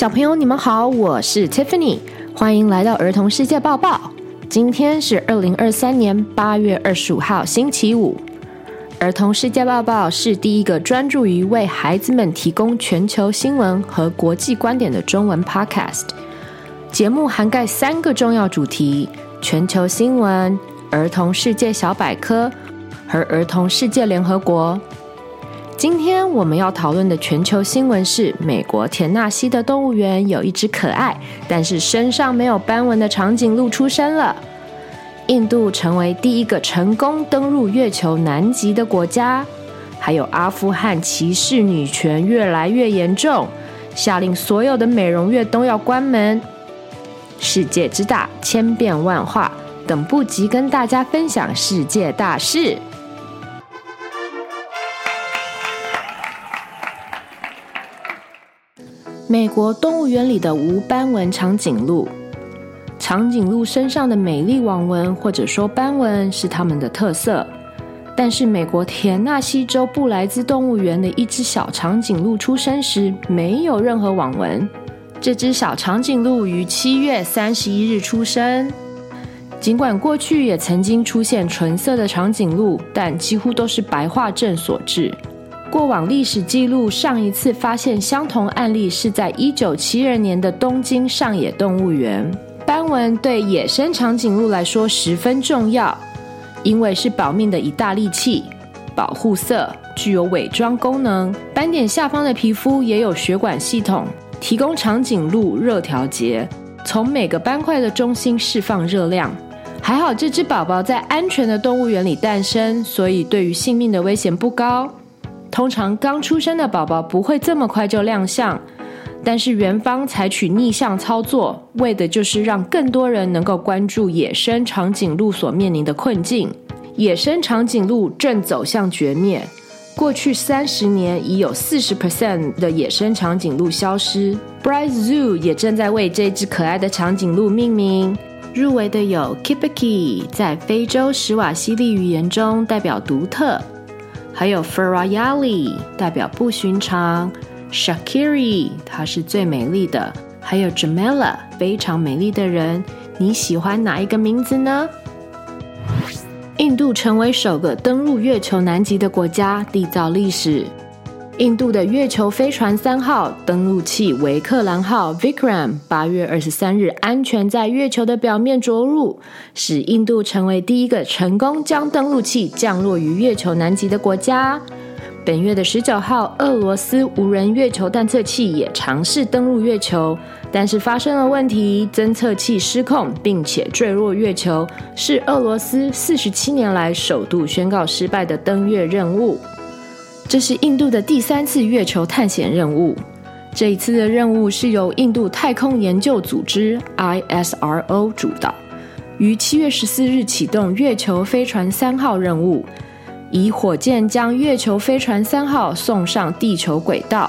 小朋友，你们好，我是 Tiffany，欢迎来到儿童世界报报。今天是二零二三年八月二十五号，星期五。儿童世界报报是第一个专注于为孩子们提供全球新闻和国际观点的中文 Podcast。节目涵盖三个重要主题：全球新闻、儿童世界小百科和儿童世界联合国。今天我们要讨论的全球新闻是：美国田纳西的动物园有一只可爱，但是身上没有斑纹的长颈鹿出生了。印度成为第一个成功登陆月球南极的国家。还有阿富汗歧视女权越来越严重，下令所有的美容院都要关门。世界之大，千变万化，等不及跟大家分享世界大事。美国动物园里的无斑纹长颈鹿，长颈鹿身上的美丽网纹或者说斑纹是它们的特色。但是，美国田纳西州布莱兹动物园的一只小长颈鹿出生时没有任何网纹。这只小长颈鹿于七月三十一日出生。尽管过去也曾经出现纯色的长颈鹿，但几乎都是白化症所致。过往历史记录，上一次发现相同案例是在一九七二年的东京上野动物园。斑纹对野生长颈鹿来说十分重要，因为是保命的一大利器，保护色，具有伪装功能。斑点下方的皮肤也有血管系统，提供长颈鹿热调节，从每个斑块的中心释放热量。还好这只宝宝在安全的动物园里诞生，所以对于性命的危险不高。通常刚出生的宝宝不会这么快就亮相，但是园方采取逆向操作，为的就是让更多人能够关注野生长颈鹿所面临的困境。野生长颈鹿正走向绝灭，过去三十年已有四十 percent 的野生长颈鹿消失。Bryce Zoo 也正在为这只可爱的长颈鹿命名，入围的有 Kipiki，在非洲史瓦西里语言中代表独特。还有 Farayali 代表不寻常，Shakiri 她是最美丽的，还有 Jamela 非常美丽的人，你喜欢哪一个名字呢？印度成为首个登陆月球南极的国家，缔造历史。印度的月球飞船三号登陆器维克兰号 Vikram 八月二十三日安全在月球的表面着陆，使印度成为第一个成功将登陆器降落于月球南极的国家。本月的十九号，俄罗斯无人月球探测器也尝试登陆月球，但是发生了问题，侦测器失控，并且坠落月球，是俄罗斯四十七年来首度宣告失败的登月任务。这是印度的第三次月球探险任务。这一次的任务是由印度太空研究组织 （ISRO） 主导，于七月十四日启动月球飞船三号任务，以火箭将月球飞船三号送上地球轨道。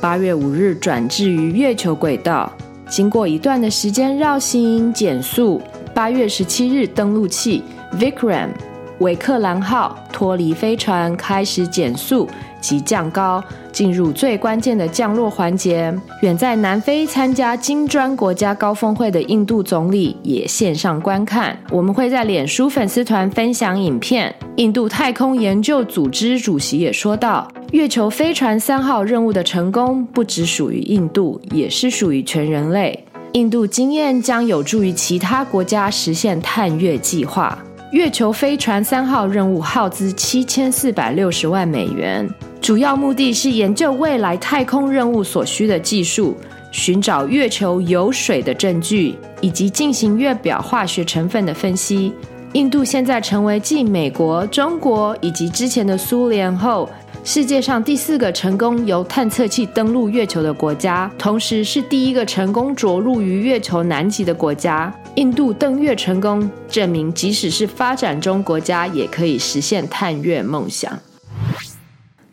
八月五日转至于月球轨道，经过一段的时间绕行减速，八月十七日登陆器 Vikram。维克兰号脱离飞船，开始减速及降高，进入最关键的降落环节。远在南非参加金砖国家高峰会的印度总理也线上观看。我们会在脸书粉丝团分享影片。印度太空研究组织主席也说道：“月球飞船三号任务的成功不只属于印度，也是属于全人类。印度经验将有助于其他国家实现探月计划。”月球飞船三号任务耗资七千四百六十万美元，主要目的是研究未来太空任务所需的技术，寻找月球有水的证据，以及进行月表化学成分的分析。印度现在成为继美国、中国以及之前的苏联后，世界上第四个成功由探测器登陆月球的国家，同时是第一个成功着陆于月球南极的国家。印度登月成功，证明即使是发展中国家也可以实现探月梦想。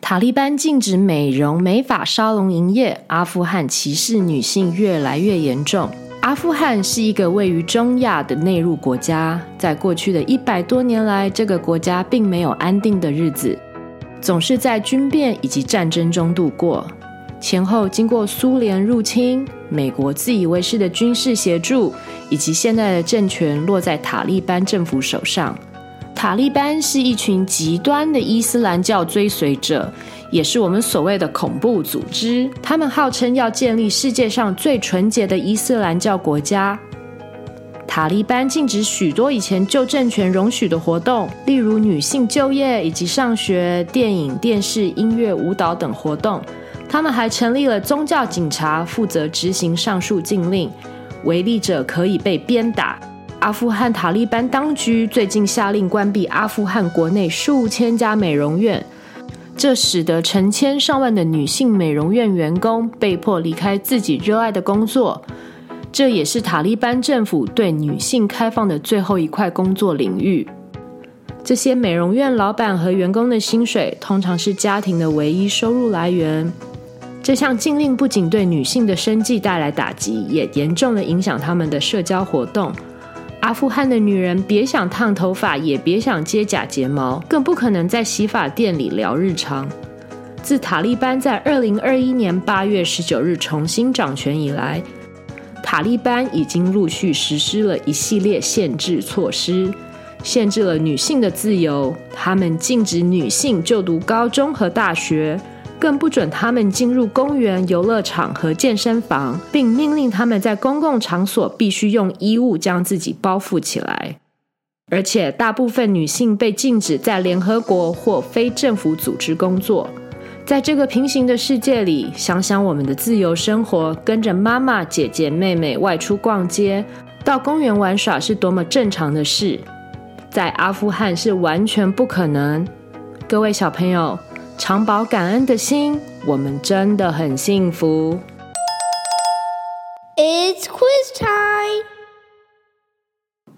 塔利班禁止美容美发沙龙营业，阿富汗歧视女性越来越严重。阿富汗是一个位于中亚的内陆国家，在过去的一百多年来，这个国家并没有安定的日子。总是在军变以及战争中度过，前后经过苏联入侵、美国自以为是的军事协助，以及现在的政权落在塔利班政府手上。塔利班是一群极端的伊斯兰教追随者，也是我们所谓的恐怖组织。他们号称要建立世界上最纯洁的伊斯兰教国家。塔利班禁止许多以前旧政权容许的活动，例如女性就业以及上学、电影、电视、音乐、舞蹈等活动。他们还成立了宗教警察，负责执行上述禁令，违例者可以被鞭打。阿富汗塔利班当局最近下令关闭阿富汗国内数千家美容院，这使得成千上万的女性美容院员工被迫离开自己热爱的工作。这也是塔利班政府对女性开放的最后一块工作领域。这些美容院老板和员工的薪水通常是家庭的唯一收入来源。这项禁令不仅对女性的生计带来打击，也严重的影响她们的社交活动。阿富汗的女人别想烫头发，也别想接假睫毛，更不可能在洗发店里聊日常。自塔利班在二零二一年八月十九日重新掌权以来，塔利班已经陆续实施了一系列限制措施，限制了女性的自由。他们禁止女性就读高中和大学，更不准他们进入公园、游乐场和健身房，并命令他们在公共场所必须用衣物将自己包覆起来。而且，大部分女性被禁止在联合国或非政府组织工作。在这个平行的世界里，想想我们的自由生活，跟着妈妈、姐姐、妹妹外出逛街、到公园玩耍是多么正常的事，在阿富汗是完全不可能。各位小朋友，常保感恩的心，我们真的很幸福。It's quiz time.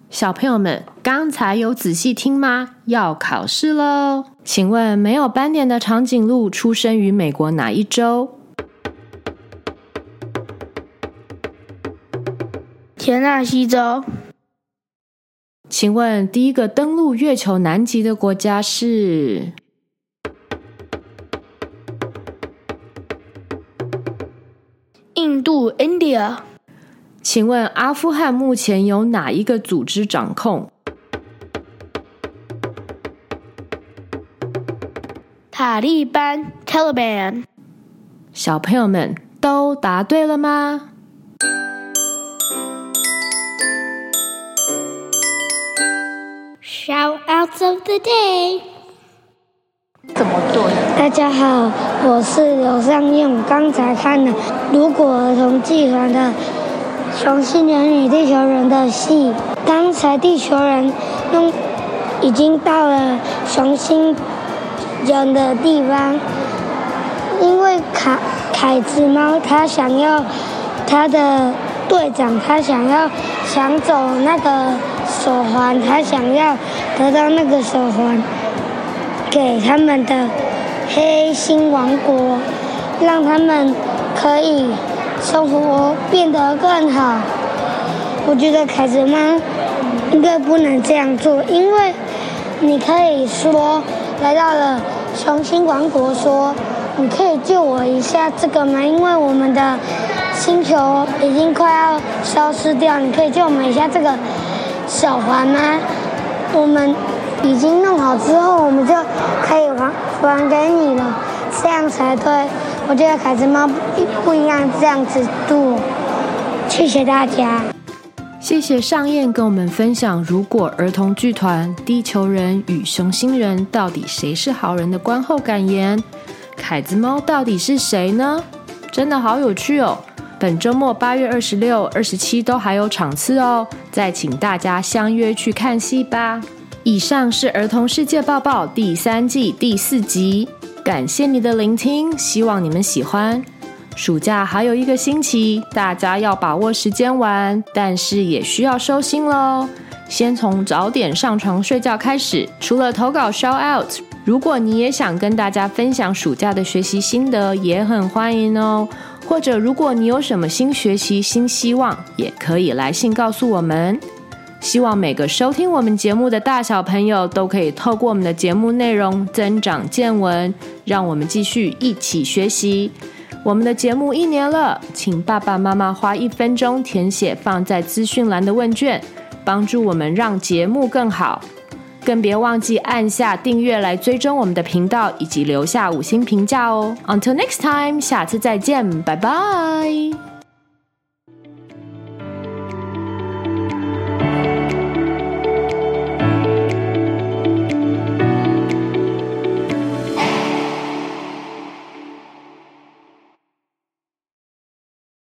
小朋友们，刚才有仔细听吗？要考试喽！请问没有斑点的长颈鹿出生于美国哪一州？田纳西州。请问第一个登陆月球南极的国家是？印度 （India）。请问阿富汗目前由哪一个组织掌控？塔利班 （Taliban）。小朋友们都答对了吗？Shoutouts of the day。对？大家好，我是刘尚燕。刚才看了《如果儿童剧团》的。熊星人与地球人的戏，刚才地球人用已经到了熊星人的地方，因为凯凯子猫他想要他的队长，他想要抢走那个手环，他想要得到那个手环给他们的黑星王国，让他们可以。生活变得更好，我觉得凯子妈应该不能这样做，因为你可以说来到了雄心王国，说你可以救我一下这个吗？因为我们的星球已经快要消失掉，你可以救我们一下这个手环吗？我们已经弄好之后，我们就可以还还给你了，这样才对。我觉得凯子猫不不应该这样子做，谢谢大家。谢谢尚燕跟我们分享，如果儿童剧团《地球人与熊星人》到底谁是好人的观后感言。凯子猫到底是谁呢？真的好有趣哦！本周末八月二十六、二十七都还有场次哦，再请大家相约去看戏吧。以上是《儿童世界报报》第三季第四集。感谢你的聆听，希望你们喜欢。暑假还有一个星期，大家要把握时间玩，但是也需要收心喽。先从早点上床睡觉开始。除了投稿 shout out，如果你也想跟大家分享暑假的学习心得，也很欢迎哦。或者如果你有什么新学习新希望，也可以来信告诉我们。希望每个收听我们节目的大小朋友都可以透过我们的节目内容增长见闻，让我们继续一起学习。我们的节目一年了，请爸爸妈妈花一分钟填写放在资讯栏的问卷，帮助我们让节目更好。更别忘记按下订阅来追踪我们的频道，以及留下五星评价哦。Until next time，下次再见，拜拜。